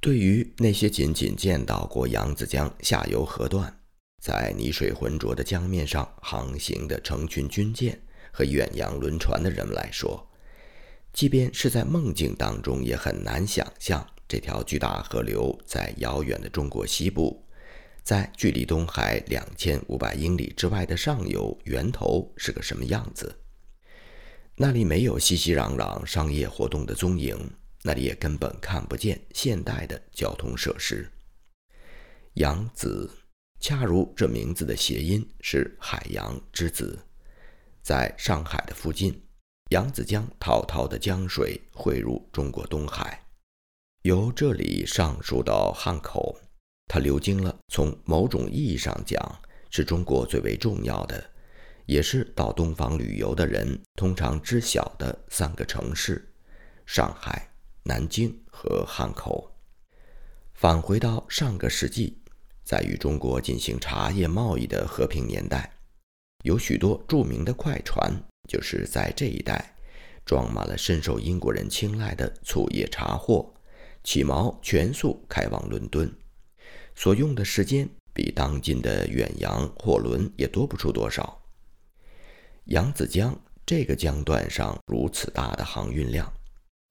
对于那些仅仅见到过扬子江下游河段，在泥水浑浊的江面上航行的成群军舰和远洋轮船的人们来说，即便是在梦境当中，也很难想象这条巨大河流在遥远的中国西部，在距离东海两千五百英里之外的上游源头是个什么样子。那里没有熙熙攘攘商业活动的踪影。那里也根本看不见现代的交通设施。扬子，恰如这名字的谐音是海洋之子，在上海的附近，扬子江滔滔的江水汇入中国东海，由这里上溯到汉口，它流经了从某种意义上讲是中国最为重要的，也是到东方旅游的人通常知晓的三个城市：上海。南京和汉口，返回到上个世纪，在与中国进行茶叶贸易的和平年代，有许多著名的快船，就是在这一带装满了深受英国人青睐的醋叶茶货，起锚全速开往伦敦，所用的时间比当今的远洋货轮也多不出多少。扬子江这个江段上如此大的航运量。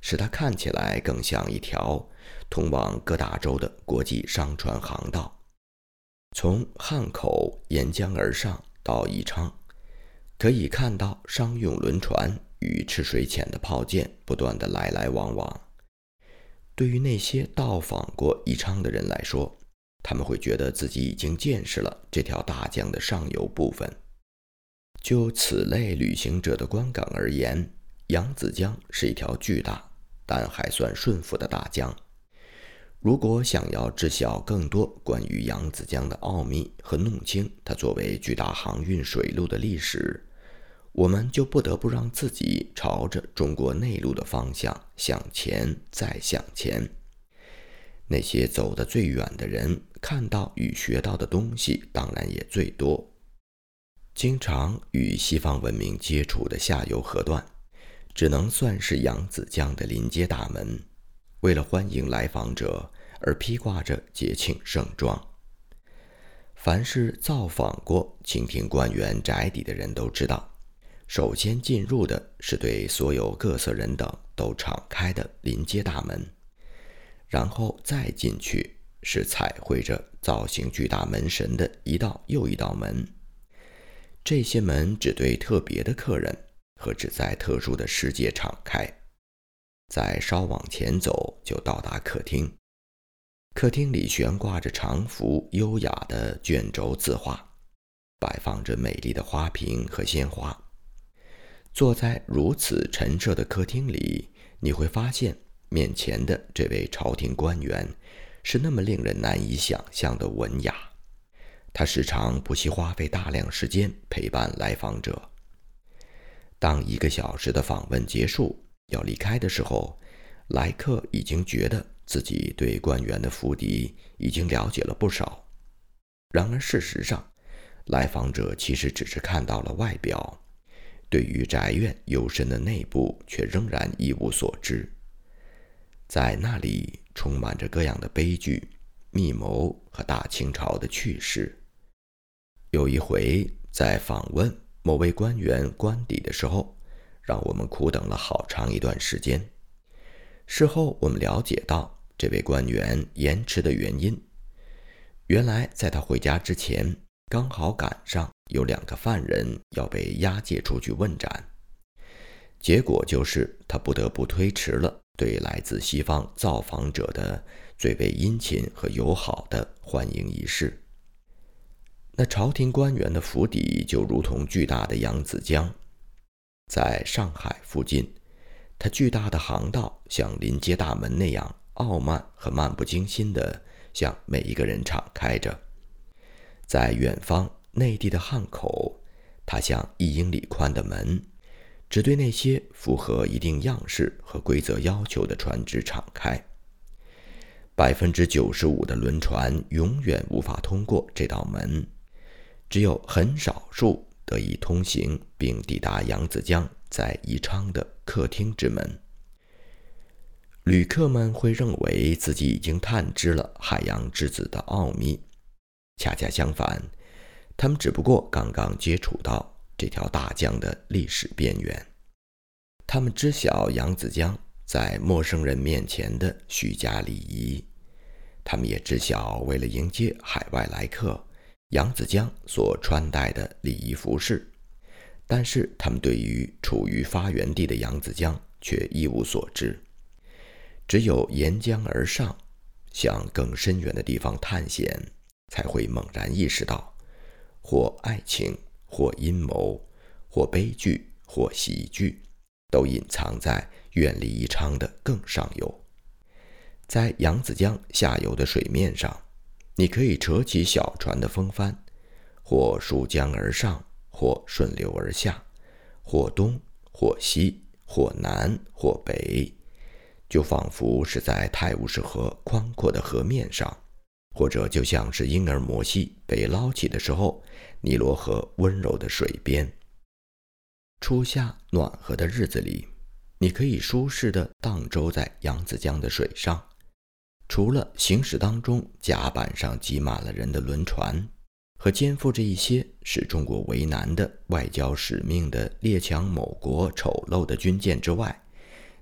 使它看起来更像一条通往各大洲的国际商船航道。从汉口沿江而上到宜昌，可以看到商用轮船与吃水浅的炮舰不断的来来往往。对于那些到访过宜昌的人来说，他们会觉得自己已经见识了这条大江的上游部分。就此类旅行者的观感而言，扬子江是一条巨大。但还算顺服的大江。如果想要知晓更多关于扬子江的奥秘和弄清它作为巨大航运水路的历史，我们就不得不让自己朝着中国内陆的方向向前再向前。那些走得最远的人，看到与学到的东西当然也最多。经常与西方文明接触的下游河段。只能算是扬子江的临街大门，为了欢迎来访者而披挂着节庆盛装。凡是造访过清廷官员宅邸的人都知道，首先进入的是对所有各色人等都敞开的临街大门，然后再进去是彩绘着造型巨大门神的一道又一道门。这些门只对特别的客人。和只在特殊的世界敞开，再稍往前走就到达客厅。客厅里悬挂着长幅优雅的卷轴字画，摆放着美丽的花瓶和鲜花。坐在如此陈设的客厅里，你会发现面前的这位朝廷官员是那么令人难以想象的文雅。他时常不惜花费大量时间陪伴来访者。当一个小时的访问结束，要离开的时候，莱克已经觉得自己对官员的府邸已经了解了不少。然而，事实上，来访者其实只是看到了外表，对于宅院幽深的内部却仍然一无所知。在那里，充满着各样的悲剧、密谋和大清朝的趣事。有一回，在访问。某位官员官邸的时候，让我们苦等了好长一段时间。事后我们了解到，这位官员延迟的原因，原来在他回家之前，刚好赶上有两个犯人要被押解出去问斩，结果就是他不得不推迟了对来自西方造访者的最为殷勤和友好的欢迎仪式。那朝廷官员的府邸就如同巨大的扬子江，在上海附近，它巨大的航道像临街大门那样傲慢和漫不经心地向每一个人敞开着。在远方，内地的汉口，它像一英里宽的门，只对那些符合一定样式和规则要求的船只敞开。百分之九十五的轮船永远无法通过这道门。只有很少数得以通行并抵达扬子江在宜昌的客厅之门。旅客们会认为自己已经探知了海洋之子的奥秘，恰恰相反，他们只不过刚刚接触到这条大江的历史边缘。他们知晓扬子江在陌生人面前的虚假礼仪，他们也知晓为了迎接海外来客，扬子江所穿戴的礼仪服饰。但是，他们对于处于发源地的扬子江却一无所知。只有沿江而上，向更深远的地方探险，才会猛然意识到，或爱情，或阴谋，或悲剧，或喜剧，都隐藏在远离宜昌的更上游。在扬子江下游的水面上，你可以扯起小船的风帆，或溯江而上，或顺流而下，或东，或西，或南，或北。就仿佛是在泰晤士河宽阔的河面上，或者就像是婴儿摩西被捞起的时候，尼罗河温柔的水边。初夏暖和的日子里，你可以舒适地荡舟在扬子江的水上，除了行驶当中甲板上挤满了人的轮船，和肩负着一些使中国为难的外交使命的列强某国丑陋的军舰之外。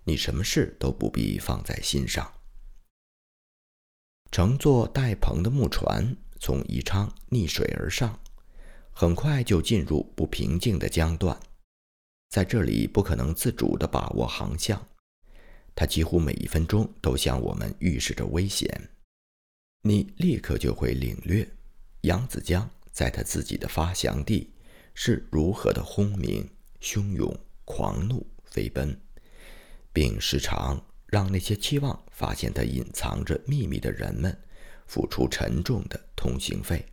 你什么事都不必放在心上。乘坐带篷的木船从宜昌逆水而上，很快就进入不平静的江段，在这里不可能自主地把握航向，它几乎每一分钟都向我们预示着危险。你立刻就会领略扬子江在他自己的发祥地是如何的轰鸣、汹涌、狂怒、飞奔。并时常让那些期望发现它隐藏着秘密的人们付出沉重的通行费。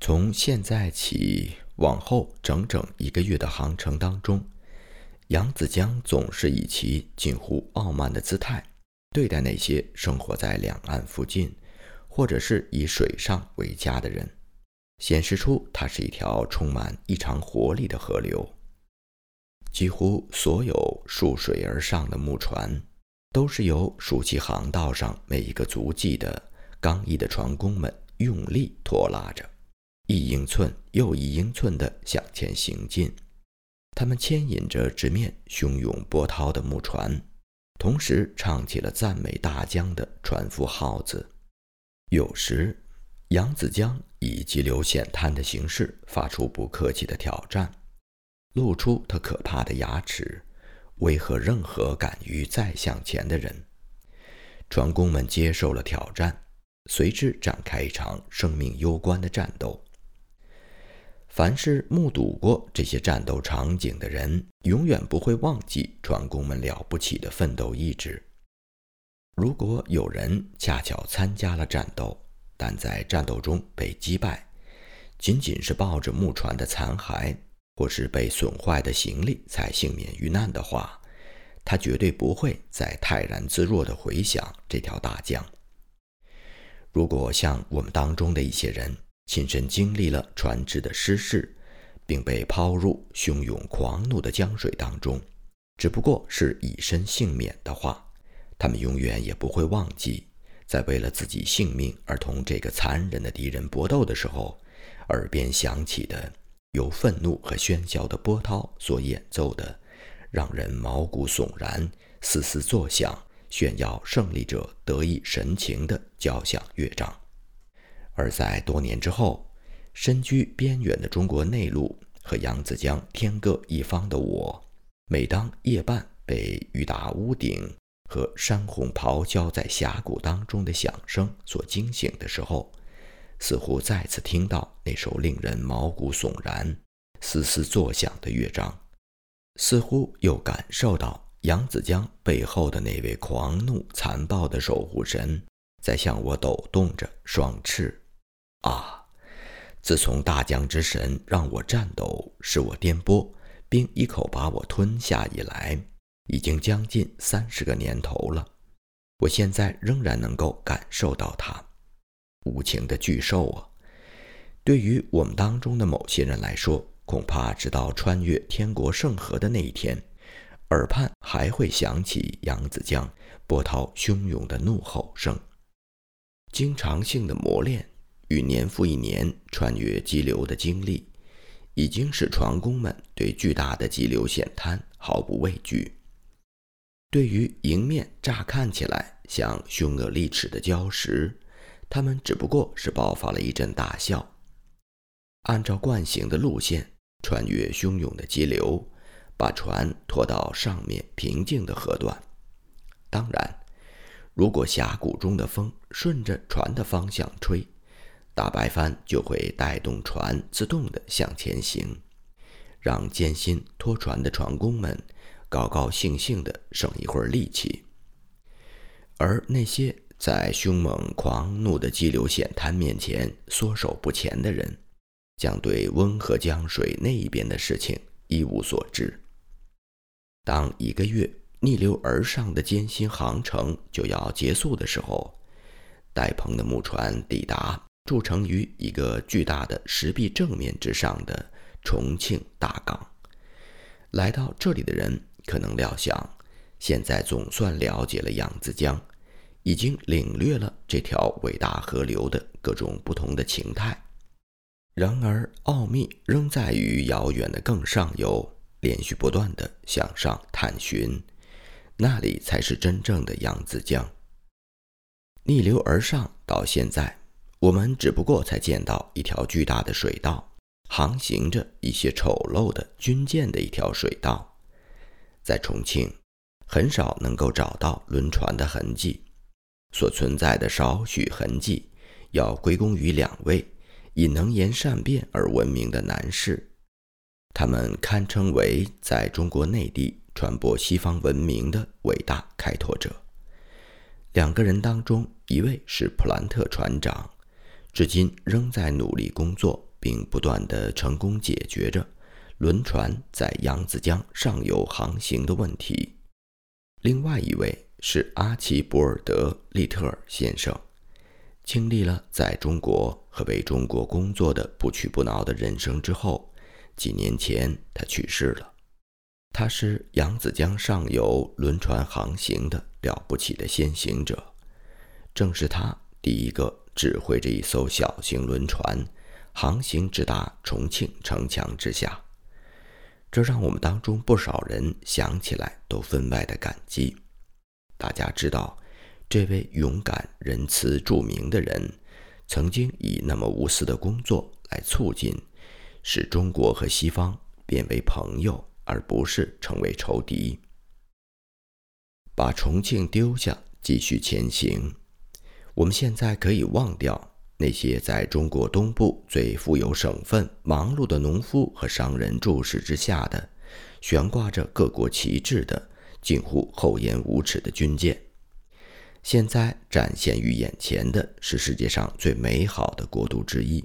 从现在起往后整整一个月的航程当中，扬子江总是以其近乎傲慢的姿态对待那些生活在两岸附近或者是以水上为家的人，显示出它是一条充满异常活力的河流。几乎所有溯水而上的木船，都是由熟悉航道上每一个足迹的刚毅的船工们用力拖拉着，一英寸又一英寸地向前行进。他们牵引着直面汹涌波涛的木船，同时唱起了赞美大江的船夫号子。有时，扬子江以急流险滩的形式发出不客气的挑战。露出他可怕的牙齿，威吓任何敢于再向前的人。船工们接受了挑战，随之展开一场生命攸关的战斗。凡是目睹过这些战斗场景的人，永远不会忘记船工们了不起的奋斗意志。如果有人恰巧参加了战斗，但在战斗中被击败，仅仅是抱着木船的残骸。或是被损坏的行李才幸免于难的话，他绝对不会再泰然自若地回想这条大江。如果像我们当中的一些人亲身经历了船只的失事，并被抛入汹涌狂怒的江水当中，只不过是以身幸免的话，他们永远也不会忘记，在为了自己性命而同这个残忍的敌人搏斗的时候，耳边响起的。由愤怒和喧嚣的波涛所演奏的，让人毛骨悚然、嘶嘶作响、炫耀胜利者得意神情的交响乐章。而在多年之后，身居边远的中国内陆和扬子江天各一方的我，每当夜半被雨打屋顶和山洪咆哮在峡谷当中的响声所惊醒的时候，似乎再次听到那首令人毛骨悚然、嘶嘶作响的乐章，似乎又感受到扬子江背后的那位狂怒残暴的守护神在向我抖动着双翅。啊！自从大江之神让我战斗，使我颠簸，并一口把我吞下以来，已经将近三十个年头了。我现在仍然能够感受到它。无情的巨兽啊！对于我们当中的某些人来说，恐怕直到穿越天国圣河的那一天，耳畔还会响起扬子江波涛汹涌的怒吼声。经常性的磨练与年复一年穿越激流的经历，已经使船工们对巨大的激流险滩毫不畏惧。对于迎面乍看起来像凶恶利齿的礁石，他们只不过是爆发了一阵大笑。按照惯行的路线，穿越汹涌的激流，把船拖到上面平静的河段。当然，如果峡谷中的风顺着船的方向吹，大白帆就会带动船自动地向前行，让艰辛拖船的船工们。高高兴兴地省一会儿力气，而那些在凶猛狂怒的激流险滩面前缩手不前的人，将对温和江水那一边的事情一无所知。当一个月逆流而上的艰辛航程就要结束的时候，戴鹏的木船抵达筑成于一个巨大的石壁正面之上的重庆大港。来到这里的人。可能料想，现在总算了解了扬子江，已经领略了这条伟大河流的各种不同的情态。然而，奥秘仍在于遥远的更上游，连续不断的向上探寻，那里才是真正的扬子江。逆流而上，到现在，我们只不过才见到一条巨大的水道，航行着一些丑陋的军舰的一条水道。在重庆，很少能够找到轮船的痕迹，所存在的少许痕迹，要归功于两位以能言善辩而闻名的男士，他们堪称为在中国内地传播西方文明的伟大开拓者。两个人当中，一位是普兰特船长，至今仍在努力工作，并不断地成功解决着。轮船在扬子江上游航行的问题。另外一位是阿奇博尔德利特尔先生，经历了在中国和为中国工作的不屈不挠的人生之后，几年前他去世了。他是扬子江上游轮船航行的了不起的先行者，正是他第一个指挥着一艘小型轮船航行直达重庆城墙之下。这让我们当中不少人想起来都分外的感激。大家知道，这位勇敢、仁慈、著名的人，曾经以那么无私的工作来促进，使中国和西方变为朋友，而不是成为仇敌。把重庆丢下，继续前行。我们现在可以忘掉。那些在中国东部最富有省份忙碌的农夫和商人注视之下的，悬挂着各国旗帜的近乎厚颜无耻的军舰，现在展现于眼前的是世界上最美好的国度之一。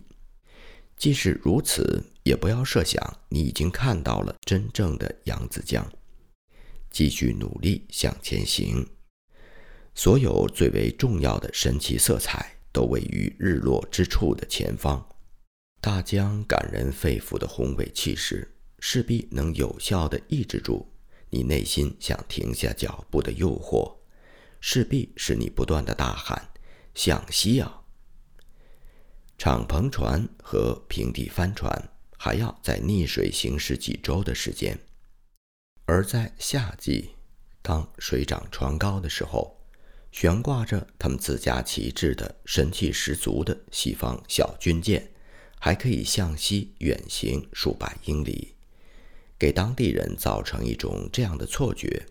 即使如此，也不要设想你已经看到了真正的扬子江。继续努力向前行，所有最为重要的神奇色彩。都位于日落之处的前方，大江感人肺腑的宏伟气势，势必能有效地抑制住你内心想停下脚步的诱惑，势必使你不断的大喊“向西啊！”敞篷船和平底帆船还要在逆水行驶几周的时间，而在夏季，当水涨船高的时候。悬挂着他们自家旗帜的神气十足的西方小军舰，还可以向西远行数百英里，给当地人造成一种这样的错觉，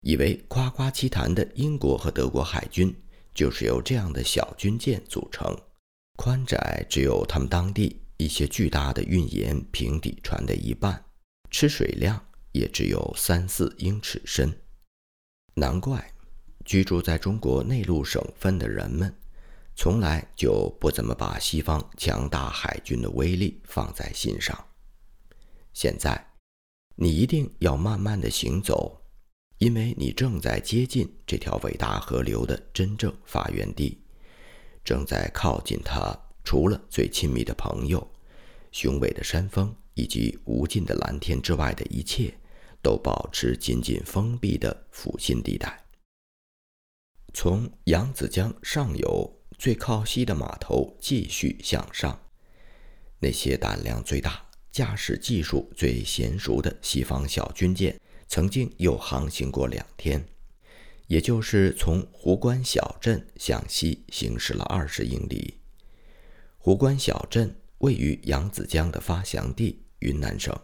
以为夸夸其谈的英国和德国海军就是由这样的小军舰组成，宽窄只有他们当地一些巨大的运盐平底船的一半，吃水量也只有三四英尺深，难怪。居住在中国内陆省份的人们，从来就不怎么把西方强大海军的威力放在心上。现在，你一定要慢慢的行走，因为你正在接近这条伟大河流的真正发源地，正在靠近它。除了最亲密的朋友、雄伟的山峰以及无尽的蓝天之外的一切，都保持紧紧封闭的附近地带。从扬子江上游最靠西的码头继续向上，那些胆量最大、驾驶技术最娴熟的西方小军舰，曾经又航行过两天，也就是从湖关小镇向西行驶了二十英里。湖关小镇位于扬子江的发祥地云南省，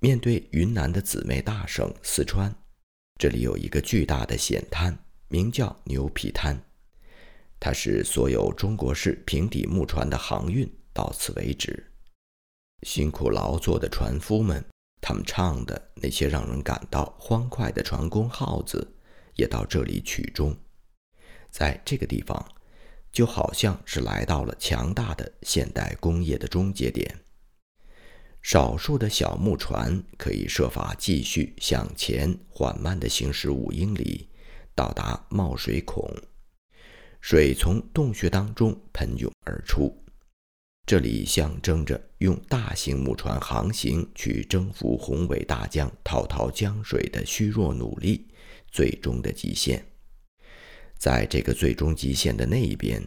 面对云南的姊妹大省四川，这里有一个巨大的险滩。名叫牛皮滩，它是所有中国式平底木船的航运到此为止。辛苦劳作的船夫们，他们唱的那些让人感到欢快的船工号子，也到这里曲终。在这个地方，就好像是来到了强大的现代工业的终结点。少数的小木船可以设法继续向前缓慢地行驶五英里。到达冒水孔，水从洞穴当中喷涌而出。这里象征着用大型木船航行去征服宏伟大江滔滔江水的虚弱努力最终的极限。在这个最终极限的那一边，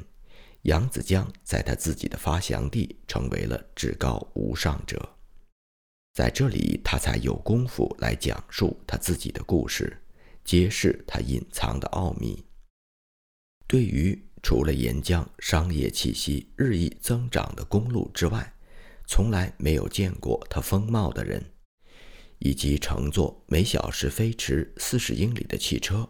扬子江在他自己的发祥地成为了至高无上者。在这里，他才有功夫来讲述他自己的故事。揭示它隐藏的奥秘。对于除了沿江商业气息日益增长的公路之外，从来没有见过它风貌的人，以及乘坐每小时飞驰四十英里的汽车，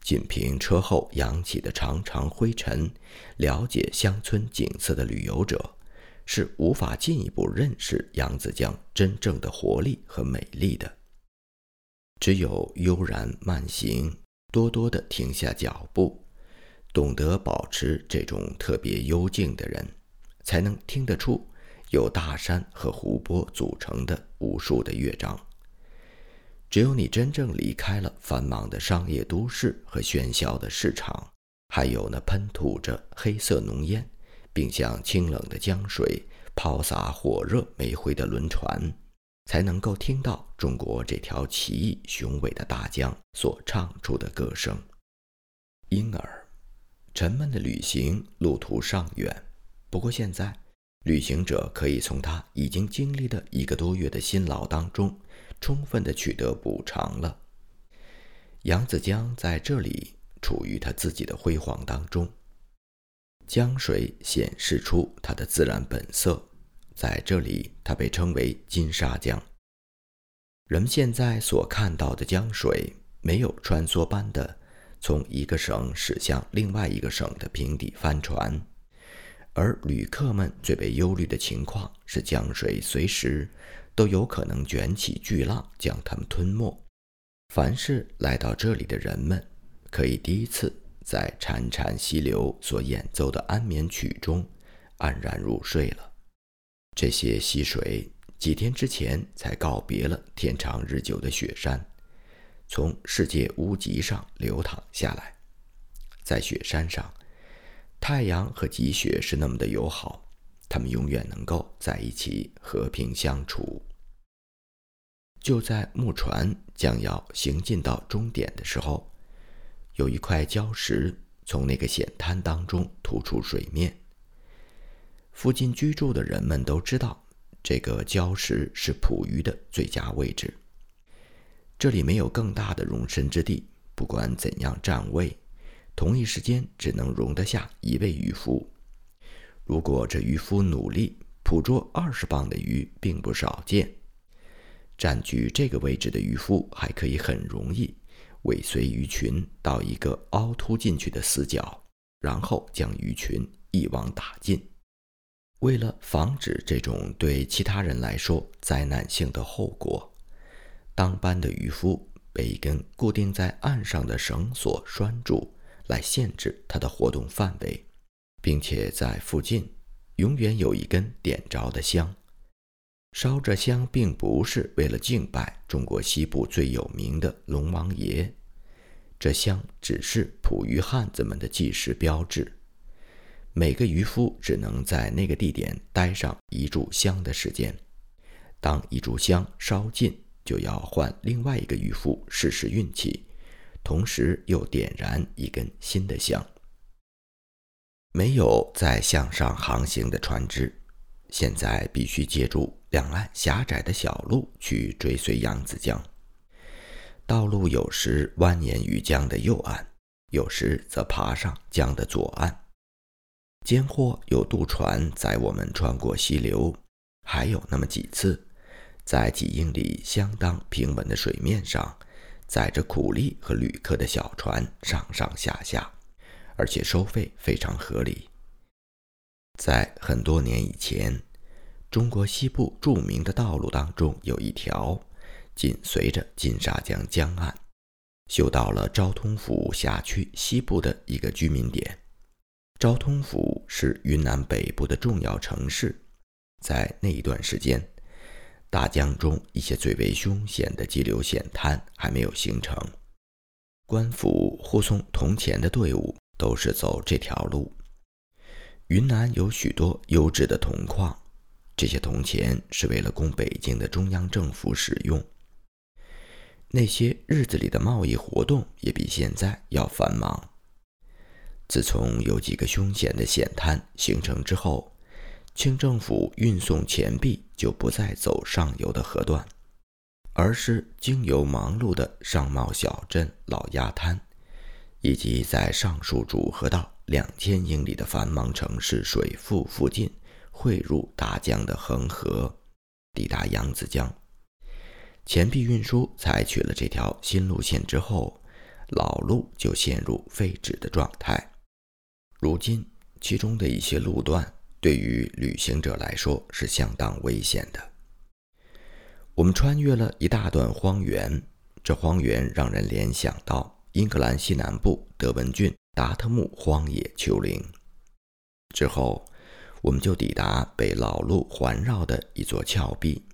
仅凭车后扬起的长长灰尘，了解乡村景色的旅游者，是无法进一步认识扬子江真正的活力和美丽的。只有悠然慢行，多多的停下脚步，懂得保持这种特别幽静的人，才能听得出由大山和湖泊组成的无数的乐章。只有你真正离开了繁忙的商业都市和喧嚣的市场，还有那喷吐着黑色浓烟，并向清冷的江水抛洒火热煤灰的轮船。才能够听到中国这条奇异雄伟的大江所唱出的歌声。因而，沉闷的旅行路途尚远。不过，现在旅行者可以从他已经经历的一个多月的辛劳当中，充分的取得补偿了。扬子江在这里处于他自己的辉煌当中，江水显示出它的自然本色。在这里，它被称为金沙江。人们现在所看到的江水，没有穿梭般的从一个省驶向另外一个省的平底帆船，而旅客们最为忧虑的情况是，江水随时都有可能卷起巨浪将他们吞没。凡是来到这里的人们，可以第一次在潺潺溪流所演奏的安眠曲中安然入睡了。这些溪水几天之前才告别了天长日久的雪山，从世界屋脊上流淌下来。在雪山上，太阳和积雪是那么的友好，它们永远能够在一起和平相处。就在木船将要行进到终点的时候，有一块礁石从那个险滩当中突出水面。附近居住的人们都知道，这个礁石是捕鱼的最佳位置。这里没有更大的容身之地，不管怎样站位，同一时间只能容得下一位渔夫。如果这渔夫努力捕捉二十磅的鱼，并不少见。占据这个位置的渔夫还可以很容易尾随鱼群到一个凹凸进去的死角，然后将鱼群一网打尽。为了防止这种对其他人来说灾难性的后果，当班的渔夫被一根固定在岸上的绳索拴住，来限制他的活动范围，并且在附近永远有一根点着的香。烧着香并不是为了敬拜中国西部最有名的龙王爷，这香只是捕鱼汉子们的计时标志。每个渔夫只能在那个地点待上一炷香的时间。当一炷香烧尽，就要换另外一个渔夫试试运气，同时又点燃一根新的香。没有在向上航行的船只，现在必须借助两岸狭窄的小路去追随扬子江。道路有时蜿蜒于江的右岸，有时则爬上江的左岸。间或有渡船载我们穿过溪流，还有那么几次，在几英里相当平稳的水面上，载着苦力和旅客的小船上上下下。而且收费非常合理。在很多年以前，中国西部著名的道路当中有一条，紧随着金沙江江岸，修到了昭通府辖区西部的一个居民点。昭通府是云南北部的重要城市，在那一段时间，大江中一些最为凶险的激流险滩还没有形成，官府护送铜钱的队伍。都是走这条路。云南有许多优质的铜矿，这些铜钱是为了供北京的中央政府使用。那些日子里的贸易活动也比现在要繁忙。自从有几个凶险的险滩形成之后，清政府运送钱币就不再走上游的河段，而是经由忙碌的商贸小镇老鸭滩。以及在上述主河道两千英里的繁忙城市水富附近汇入大江的恒河，抵达扬子江。钱币运输采取了这条新路线之后，老路就陷入废止的状态。如今，其中的一些路段对于旅行者来说是相当危险的。我们穿越了一大段荒原，这荒原让人联想到。英格兰西南部德文郡达特木荒野丘陵之后，我们就抵达被老路环绕的一座峭壁。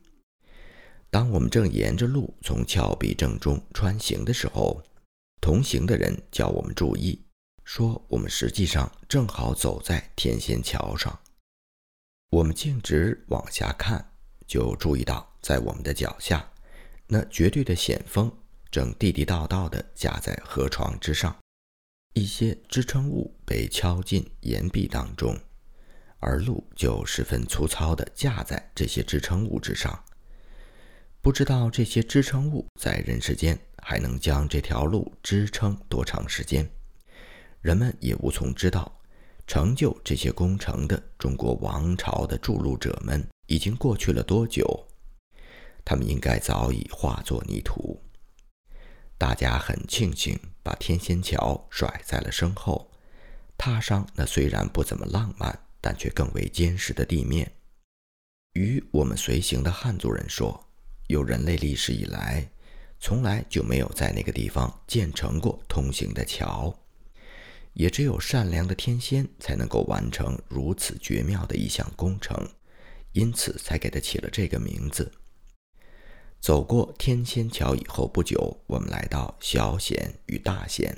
当我们正沿着路从峭壁正中穿行的时候，同行的人叫我们注意，说我们实际上正好走在天仙桥上。我们径直往下看，就注意到在我们的脚下，那绝对的险峰。正地地道道地架在河床之上，一些支撑物被敲进岩壁当中，而路就十分粗糙地架在这些支撑物之上。不知道这些支撑物在人世间还能将这条路支撑多长时间，人们也无从知道。成就这些工程的中国王朝的筑路者们已经过去了多久？他们应该早已化作泥土。大家很庆幸把天仙桥甩在了身后，踏上那虽然不怎么浪漫，但却更为坚实的地面。与我们随行的汉族人说，有人类历史以来，从来就没有在那个地方建成过通行的桥，也只有善良的天仙才能够完成如此绝妙的一项工程，因此才给他起了这个名字。走过天仙桥以后不久，我们来到小险与大险。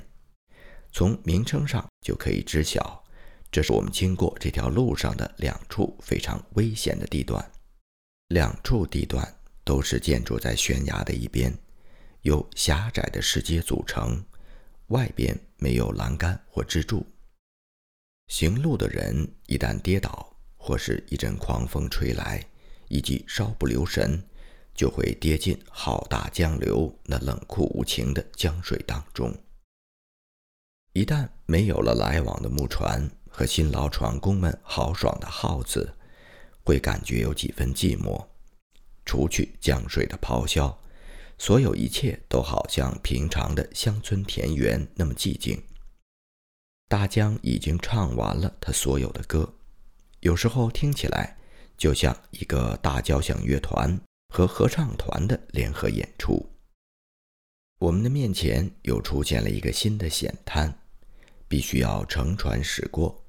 从名称上就可以知晓，这是我们经过这条路上的两处非常危险的地段。两处地段都是建筑在悬崖的一边，由狭窄的石阶组成，外边没有栏杆或支柱。行路的人一旦跌倒，或是一阵狂风吹来，以及稍不留神。就会跌进浩大江流那冷酷无情的江水当中。一旦没有了来往的木船和辛劳船工们豪爽的号子，会感觉有几分寂寞。除去江水的咆哮，所有一切都好像平常的乡村田园那么寂静。大江已经唱完了他所有的歌，有时候听起来就像一个大交响乐团。和合唱团的联合演出，我们的面前又出现了一个新的险滩，必须要乘船驶过。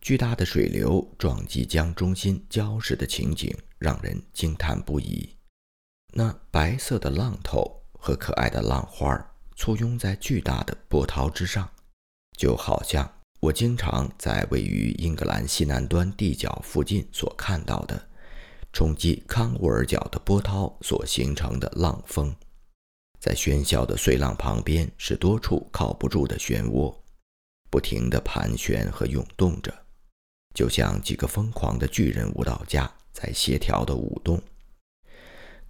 巨大的水流撞击江中心礁石的情景让人惊叹不已。那白色的浪头和可爱的浪花簇拥在巨大的波涛之上，就好像我经常在位于英格兰西南端地角附近所看到的。冲击康沃尔角的波涛所形成的浪峰。在喧嚣的碎浪旁边，是多处靠不住的漩涡，不停地盘旋和涌动着，就像几个疯狂的巨人舞蹈家在协调地舞动。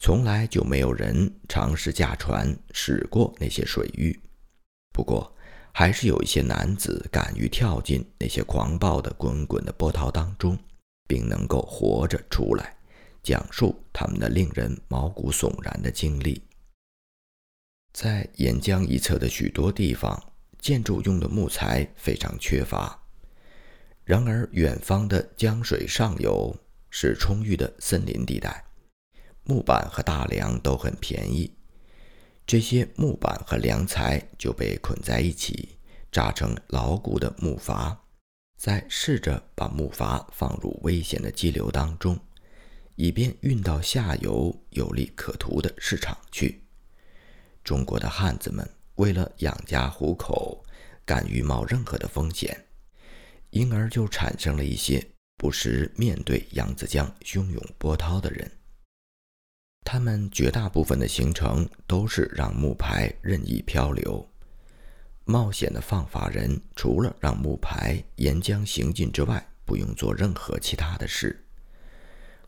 从来就没有人尝试驾船驶过那些水域，不过还是有一些男子敢于跳进那些狂暴的滚滚的波涛当中，并能够活着出来，讲述他们的令人毛骨悚然的经历。在沿江一侧的许多地方，建筑用的木材非常缺乏。然而，远方的江水上游是充裕的森林地带，木板和大梁都很便宜。这些木板和梁材就被捆在一起，扎成牢固的木筏，再试着把木筏放入危险的激流当中，以便运到下游有利可图的市场去。中国的汉子们为了养家糊口，敢于冒任何的风险，因而就产生了一些不时面对扬子江汹涌波涛的人。他们绝大部分的行程都是让木牌任意漂流。冒险的放法人除了让木牌沿江行进之外，不用做任何其他的事。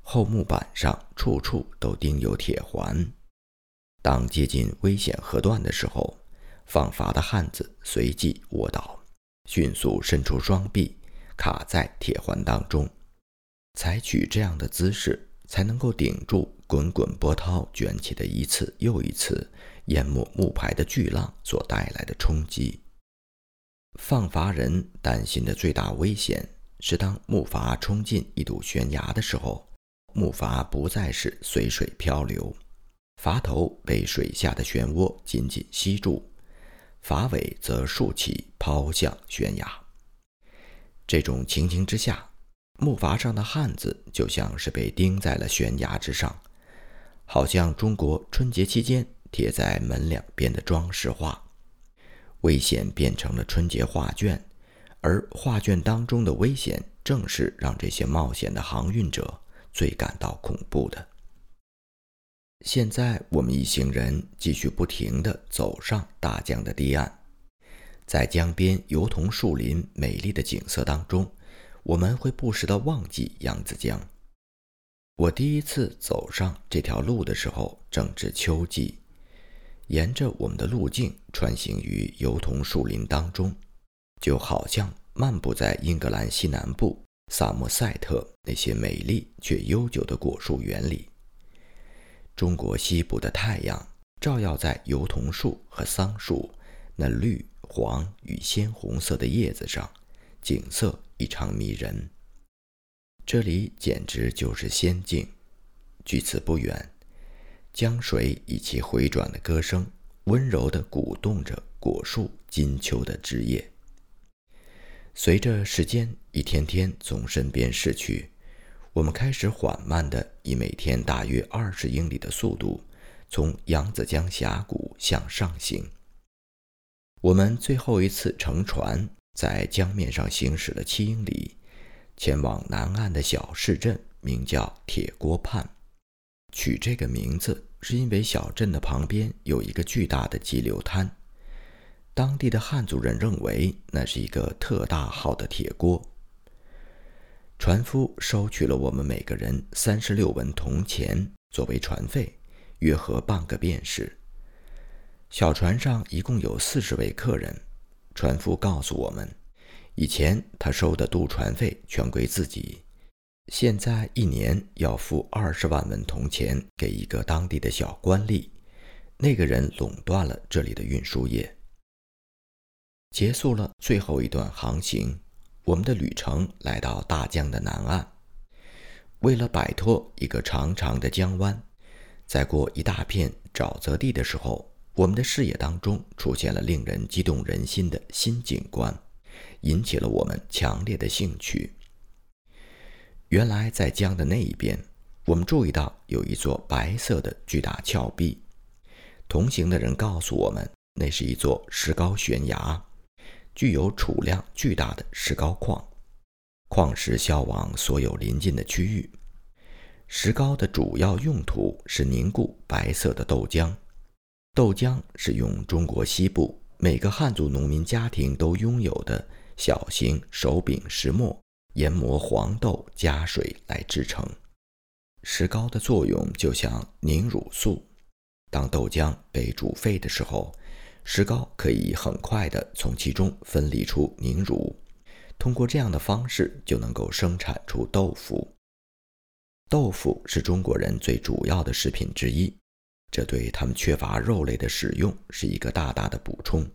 后木板上处处都钉有铁环。当接近危险河段的时候，放筏的汉子随即卧倒，迅速伸出双臂卡在铁环当中，采取这样的姿势才能够顶住滚滚波涛卷起的一次又一次淹没木牌的巨浪所带来的冲击。放筏人担心的最大危险是，当木筏冲进一堵悬崖的时候，木筏不再是随水漂流。筏头被水下的漩涡紧紧吸住，筏尾则竖起抛向悬崖。这种情形之下，木筏上的汉子就像是被钉在了悬崖之上，好像中国春节期间贴在门两边的装饰画。危险变成了春节画卷，而画卷当中的危险，正是让这些冒险的航运者最感到恐怖的。现在我们一行人继续不停地走上大江的堤岸，在江边油桐树林美丽的景色当中，我们会不时地忘记扬子江。我第一次走上这条路的时候正值秋季，沿着我们的路径穿行于油桐树林当中，就好像漫步在英格兰西南部萨默塞特那些美丽却悠久的果树园里。中国西部的太阳照耀在油桐树和桑树那绿、黄与鲜红色的叶子上，景色异常迷人。这里简直就是仙境。距此不远，江水以其回转的歌声，温柔地鼓动着果树金秋的枝叶。随着时间一天天从身边逝去。我们开始缓慢地以每天大约二十英里的速度，从扬子江峡谷向上行。我们最后一次乘船在江面上行驶了七英里，前往南岸的小市镇，名叫铁锅畔。取这个名字是因为小镇的旁边有一个巨大的激流滩，当地的汉族人认为那是一个特大号的铁锅。船夫收取了我们每个人三十六文铜钱作为船费，约合半个便士。小船上一共有四十位客人。船夫告诉我们，以前他收的渡船费全归自己，现在一年要付二十万文铜钱给一个当地的小官吏，那个人垄断了这里的运输业。结束了最后一段航行。我们的旅程来到大江的南岸，为了摆脱一个长长的江湾，在过一大片沼泽地的时候，我们的视野当中出现了令人激动人心的新景观，引起了我们强烈的兴趣。原来，在江的那一边，我们注意到有一座白色的巨大峭壁，同行的人告诉我们，那是一座石膏悬崖。具有储量巨大的石膏矿，矿石销往所有邻近的区域。石膏的主要用途是凝固白色的豆浆。豆浆是用中国西部每个汉族农民家庭都拥有的小型手柄石磨，研磨黄豆加水来制成。石膏的作用就像凝乳素，当豆浆被煮沸的时候，石膏可以很快地从其中分离出凝乳，通过这样的方式就能够生产出豆腐。豆腐是中国人最主要的食品之一，这对他们缺乏肉类的使用是一个大大的补充。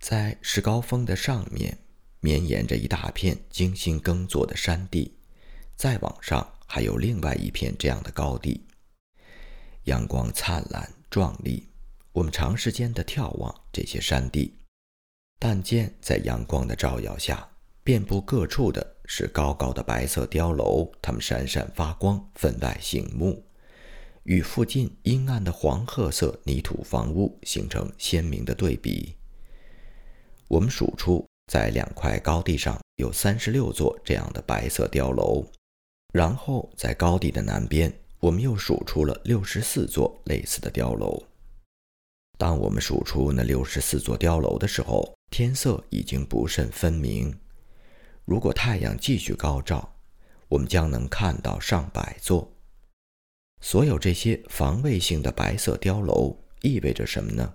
在石膏峰的上面，绵延着一大片精心耕作的山地，再往上。还有另外一片这样的高地，阳光灿烂壮丽。我们长时间地眺望这些山地，但见在阳光的照耀下，遍布各处的是高高的白色碉楼，它们闪闪发光，分外醒目，与附近阴暗的黄褐色泥土房屋形成鲜明的对比。我们数出，在两块高地上有三十六座这样的白色碉楼。然后在高地的南边，我们又数出了六十四座类似的碉楼。当我们数出那六十四座碉楼的时候，天色已经不甚分明。如果太阳继续高照，我们将能看到上百座。所有这些防卫性的白色碉楼意味着什么呢？